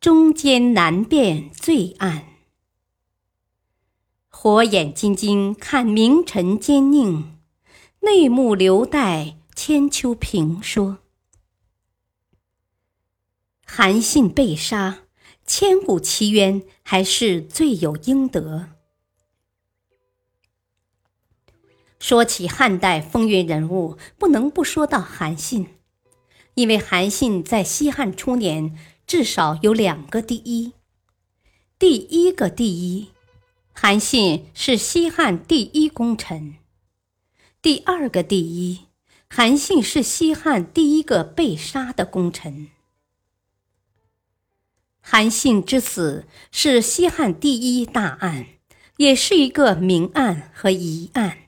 中间难辨罪案，火眼金睛看明臣奸佞，内幕留待千秋评说。韩信被杀，千古奇冤还是罪有应得？说起汉代风云人物，不能不说到韩信，因为韩信在西汉初年。至少有两个第一。第一个第一，韩信是西汉第一功臣；第二个第一，韩信是西汉第一个被杀的功臣。韩信之死是西汉第一大案，也是一个明案和疑案。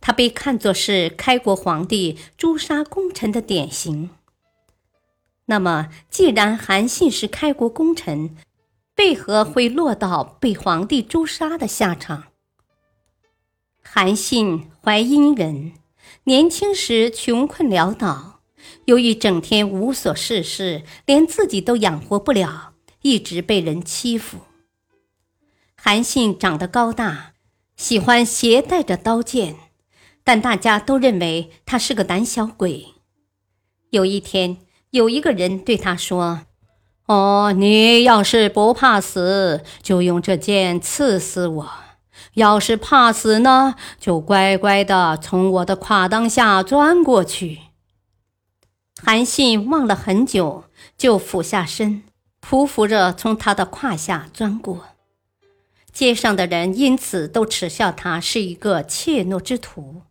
他被看作是开国皇帝诛杀功臣的典型。那么，既然韩信是开国功臣，为何会落到被皇帝诛杀的下场？韩信，淮阴人，年轻时穷困潦倒，由于整天无所事事，连自己都养活不了，一直被人欺负。韩信长得高大，喜欢携带着刀剑，但大家都认为他是个胆小鬼。有一天，有一个人对他说：“哦，你要是不怕死，就用这剑刺死我；要是怕死呢，就乖乖的从我的胯裆下钻过去。”韩信望了很久，就俯下身，匍匐着从他的胯下钻过。街上的人因此都耻笑他是一个怯懦之徒，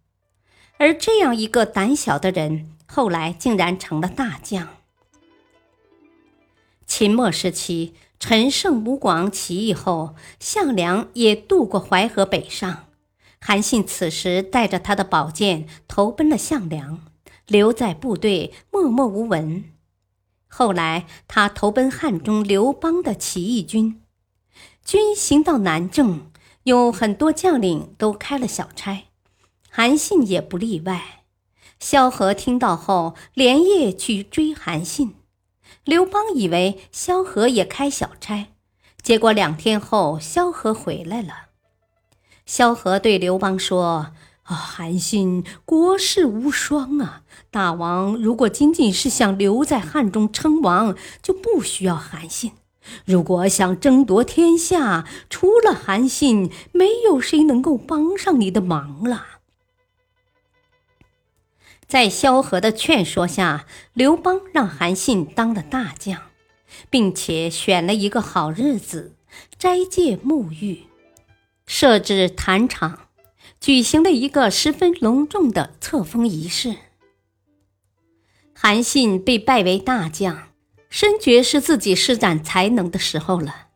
而这样一个胆小的人。后来竟然成了大将。秦末时期，陈胜吴广起义后，项梁也渡过淮河北上。韩信此时带着他的宝剑投奔了项梁，留在部队默默无闻。后来他投奔汉中刘邦的起义军，军行到南郑，有很多将领都开了小差，韩信也不例外。萧何听到后，连夜去追韩信。刘邦以为萧何也开小差，结果两天后，萧何回来了。萧何对刘邦说：“啊，韩信国士无双啊！大王如果仅仅是想留在汉中称王，就不需要韩信；如果想争夺天下，除了韩信，没有谁能够帮上你的忙了。”在萧何的劝说下，刘邦让韩信当了大将，并且选了一个好日子，斋戒沐浴，设置坛场，举行了一个十分隆重的册封仪式。韩信被拜为大将，深觉是自己施展才能的时候了，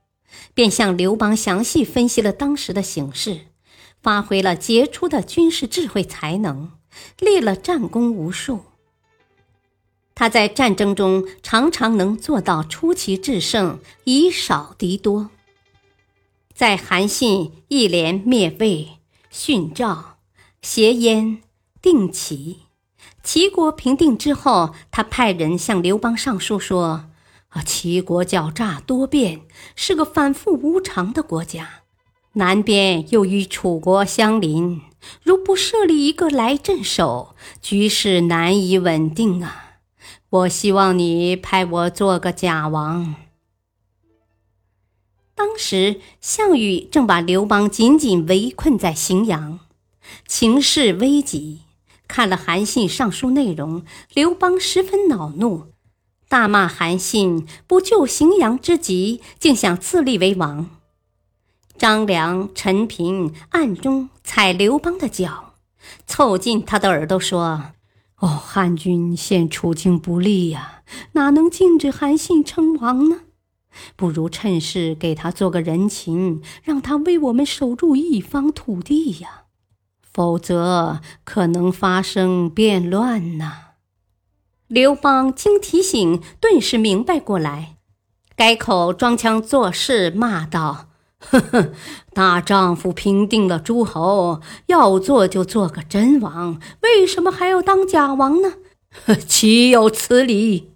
便向刘邦详细分析了当时的形势，发挥了杰出的军事智慧才能。立了战功无数，他在战争中常常能做到出奇制胜，以少敌多。在韩信一连灭魏、殉赵、挟燕、定齐，齐国平定之后，他派人向刘邦上书说：“啊，齐国狡诈多变，是个反复无常的国家。”南边又与楚国相邻，如不设立一个来镇守，局势难以稳定啊！我希望你派我做个假王。当时项羽正把刘邦紧紧围困在荥阳，情势危急。看了韩信上书内容，刘邦十分恼怒，大骂韩信不救荥阳之急，竟想自立为王。张良、陈平暗中踩刘邦的脚，凑近他的耳朵说：“哦，汉军现处境不利呀，哪能禁止韩信称王呢？不如趁势给他做个人情，让他为我们守住一方土地呀，否则可能发生变乱呐。”刘邦经提醒，顿时明白过来，改口装腔作势骂道：“呵呵，大丈夫平定了诸侯，要做就做个真王，为什么还要当假王呢？岂有此理！”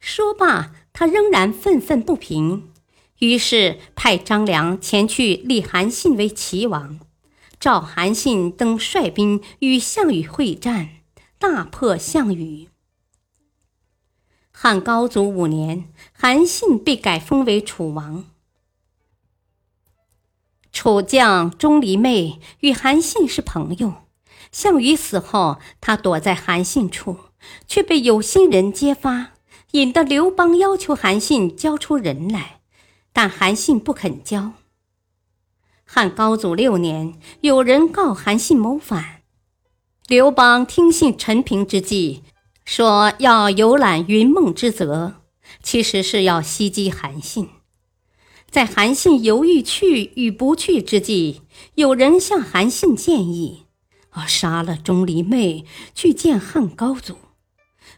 说罢，他仍然愤愤不平，于是派张良前去立韩信为齐王，召韩信登率兵与项羽会战。大破项羽。汉高祖五年，韩信被改封为楚王。楚将钟离昧与韩信是朋友。项羽死后，他躲在韩信处，却被有心人揭发，引得刘邦要求韩信交出人来，但韩信不肯交。汉高祖六年，有人告韩信谋反。刘邦听信陈平之计，说要游览云梦之泽，其实是要袭击韩信。在韩信犹豫去与不去之际，有人向韩信建议：“啊，杀了钟离昧，去见汉高祖，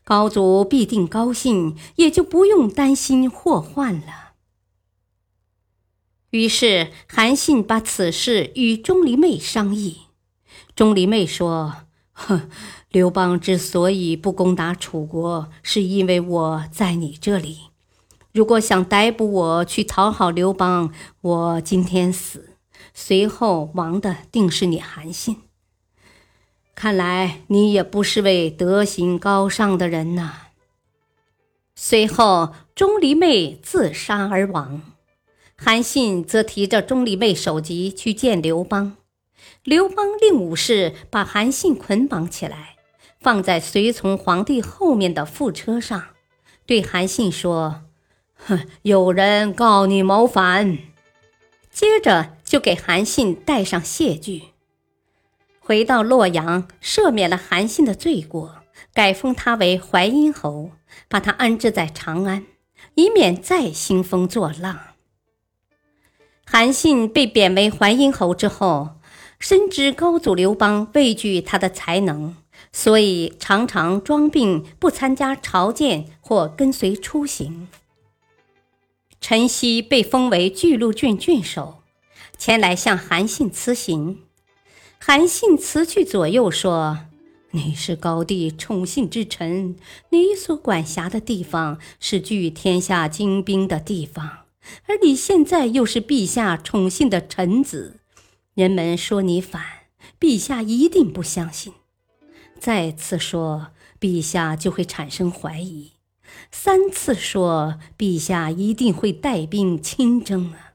高祖必定高兴，也就不用担心祸患了。”于是韩信把此事与钟离昧商议，钟离昧说。哼，刘邦之所以不攻打楚国，是因为我在你这里。如果想逮捕我去讨好刘邦，我今天死，随后亡的定是你韩信。看来你也不是位德行高尚的人呐。随后，钟离昧自杀而亡，韩信则提着钟离昧首级去见刘邦。刘邦令武士把韩信捆绑起来，放在随从皇帝后面的副车上，对韩信说：“哼，有人告你谋反。”接着就给韩信戴上谢具。回到洛阳，赦免了韩信的罪过，改封他为淮阴侯，把他安置在长安，以免再兴风作浪。韩信被贬为淮阴侯之后。深知高祖刘邦畏惧他的才能，所以常常装病不参加朝见或跟随出行。陈豨被封为巨鹿郡郡守，前来向韩信辞行。韩信辞去左右说：“你是高帝宠信之臣，你所管辖的地方是聚天下精兵的地方，而你现在又是陛下宠信的臣子。”人们说你反，陛下一定不相信；再次说，陛下就会产生怀疑；三次说，陛下一定会带兵亲征啊！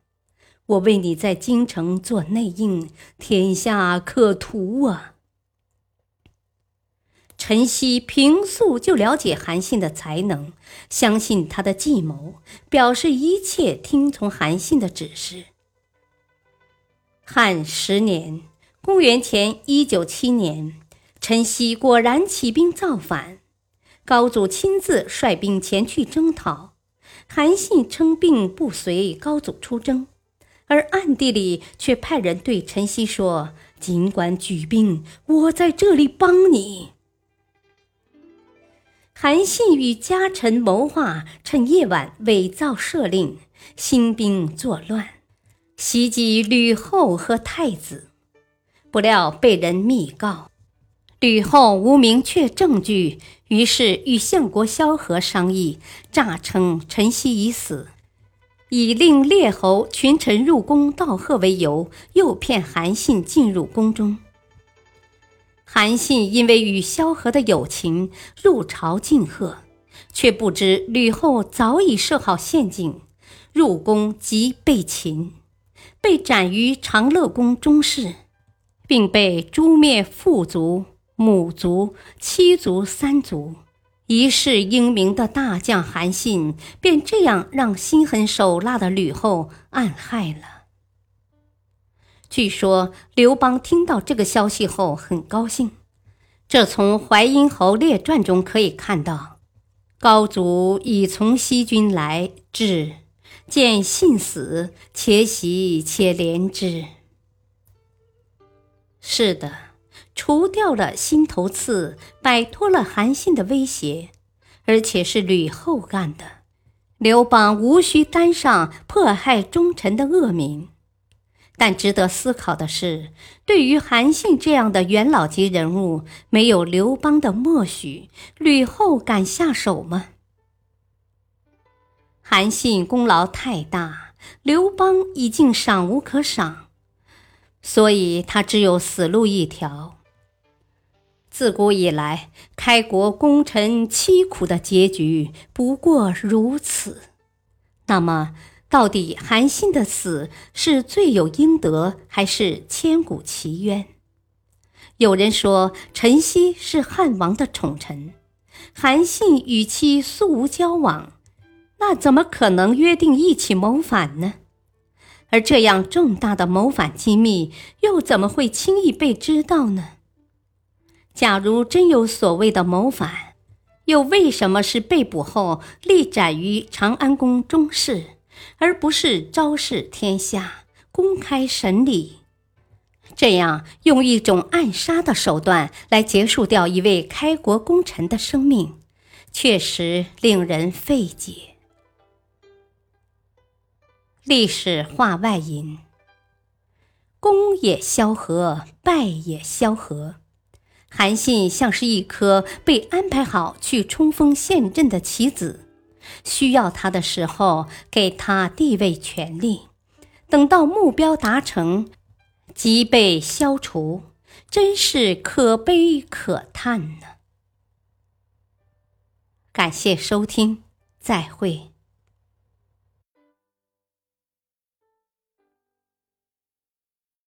我为你在京城做内应，天下可图啊！陈豨平素就了解韩信的才能，相信他的计谋，表示一切听从韩信的指示。汉十年，公元前一九七年，陈豨果然起兵造反，高祖亲自率兵前去征讨，韩信称病不随高祖出征，而暗地里却派人对陈豨说：“尽管举兵，我在这里帮你。”韩信与家臣谋划，趁夜晚伪造赦令，兴兵作乱。袭击吕后和太子，不料被人密告，吕后无明确证据，于是与相国萧何商议，诈称陈豨已死，以令列侯群臣入宫道贺为由，诱骗韩信进入宫中。韩信因为与萧何的友情，入朝敬贺，却不知吕后早已设好陷阱，入宫即被擒。被斩于长乐宫中室，并被诛灭父族、母族、妻族三族。一世英名的大将韩信，便这样让心狠手辣的吕后暗害了。据说刘邦听到这个消息后很高兴，这从《淮阴侯列传》中可以看到。高祖已从西军来至，见信死，且喜且怜之。是的，除掉了心头刺，摆脱了韩信的威胁，而且是吕后干的，刘邦无需担上迫害忠臣的恶名。但值得思考的是，对于韩信这样的元老级人物，没有刘邦的默许，吕后敢下手吗？韩信功劳太大，刘邦已经赏无可赏，所以他只有死路一条。自古以来，开国功臣凄苦的结局不过如此。那么，到底韩信的死是罪有应得，还是千古奇冤？有人说，陈豨是汉王的宠臣，韩信与其素无交往，那怎么可能约定一起谋反呢？而这样重大的谋反机密，又怎么会轻易被知道呢？假如真有所谓的谋反，又为什么是被捕后立斩于长安宫中室？而不是昭示天下、公开审理，这样用一种暗杀的手段来结束掉一位开国功臣的生命，确实令人费解。历史话外音：功也萧何，败也萧何。韩信像是一颗被安排好去冲锋陷阵的棋子。需要他的时候，给他地位权力；等到目标达成，即被消除，真是可悲可叹呢。感谢收听，再会。